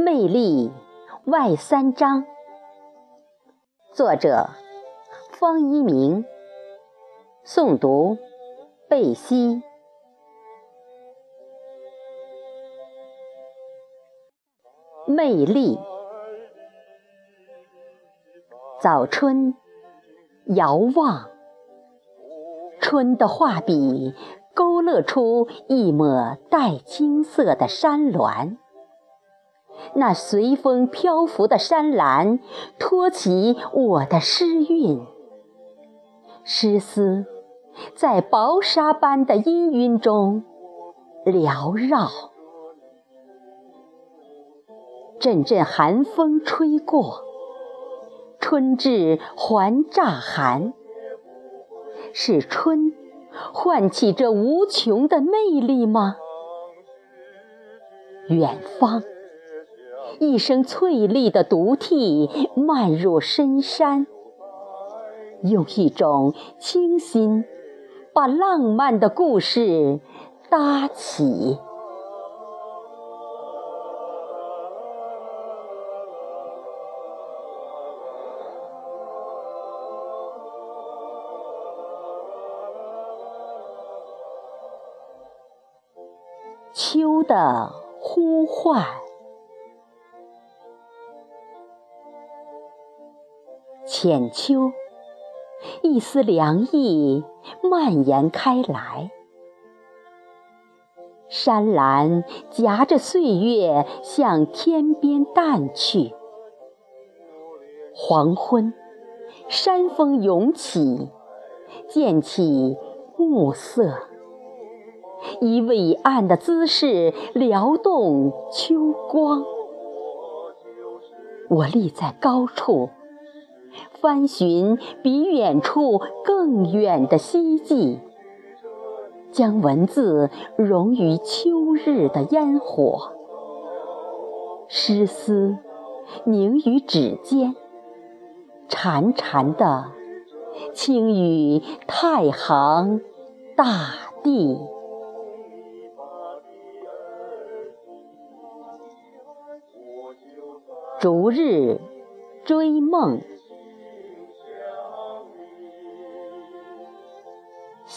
魅力外三章，作者方一鸣，诵读贝西。魅力，早春遥望，春的画笔勾勒出一抹带金色的山峦。那随风漂浮的山岚，托起我的诗韵。诗思在薄纱般的氤氲中缭绕。阵阵寒风吹过，春至还乍寒。是春唤起这无穷的魅力吗？远方。一声翠丽的独啼漫入深山，用一种清新，把浪漫的故事搭起。秋的呼唤。浅秋，一丝凉意蔓延开来。山岚夹着岁月向天边淡去。黄昏，山峰涌起，溅起暮色，以伟岸的姿势撩动秋光。我立在高处。翻寻比远处更远的希冀，将文字融于秋日的烟火，诗思凝于指尖，潺潺的轻语太行大地。逐日追梦。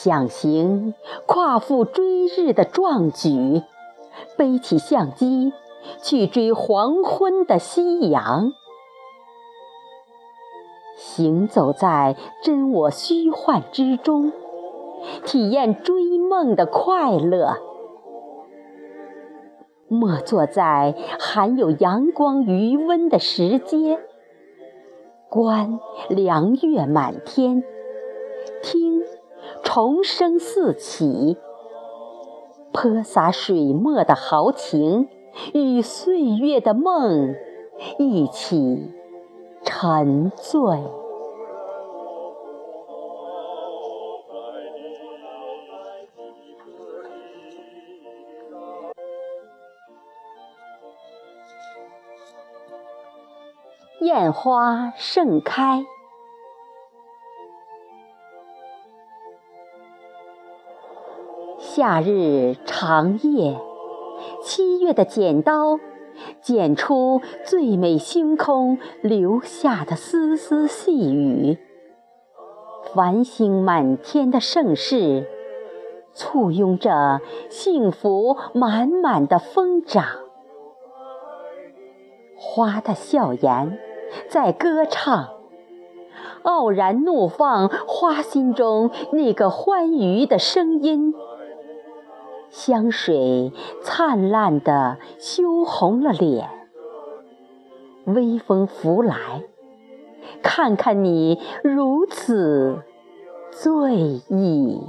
想行夸父追日的壮举，背起相机去追黄昏的夕阳。行走在真我虚幻之中，体验追梦的快乐。默坐在含有阳光余温的石阶，观凉月满天，虫声四起，泼洒水墨的豪情，与岁月的梦一起沉醉。艳花盛开。夏日长夜，七月的剪刀剪出最美星空留下的丝丝细雨。繁星满天的盛世，簇拥着幸福满满的疯长。花的笑颜在歌唱，傲然怒放花心中那个欢愉的声音。香水灿烂地羞红了脸，微风拂来，看看你如此醉意。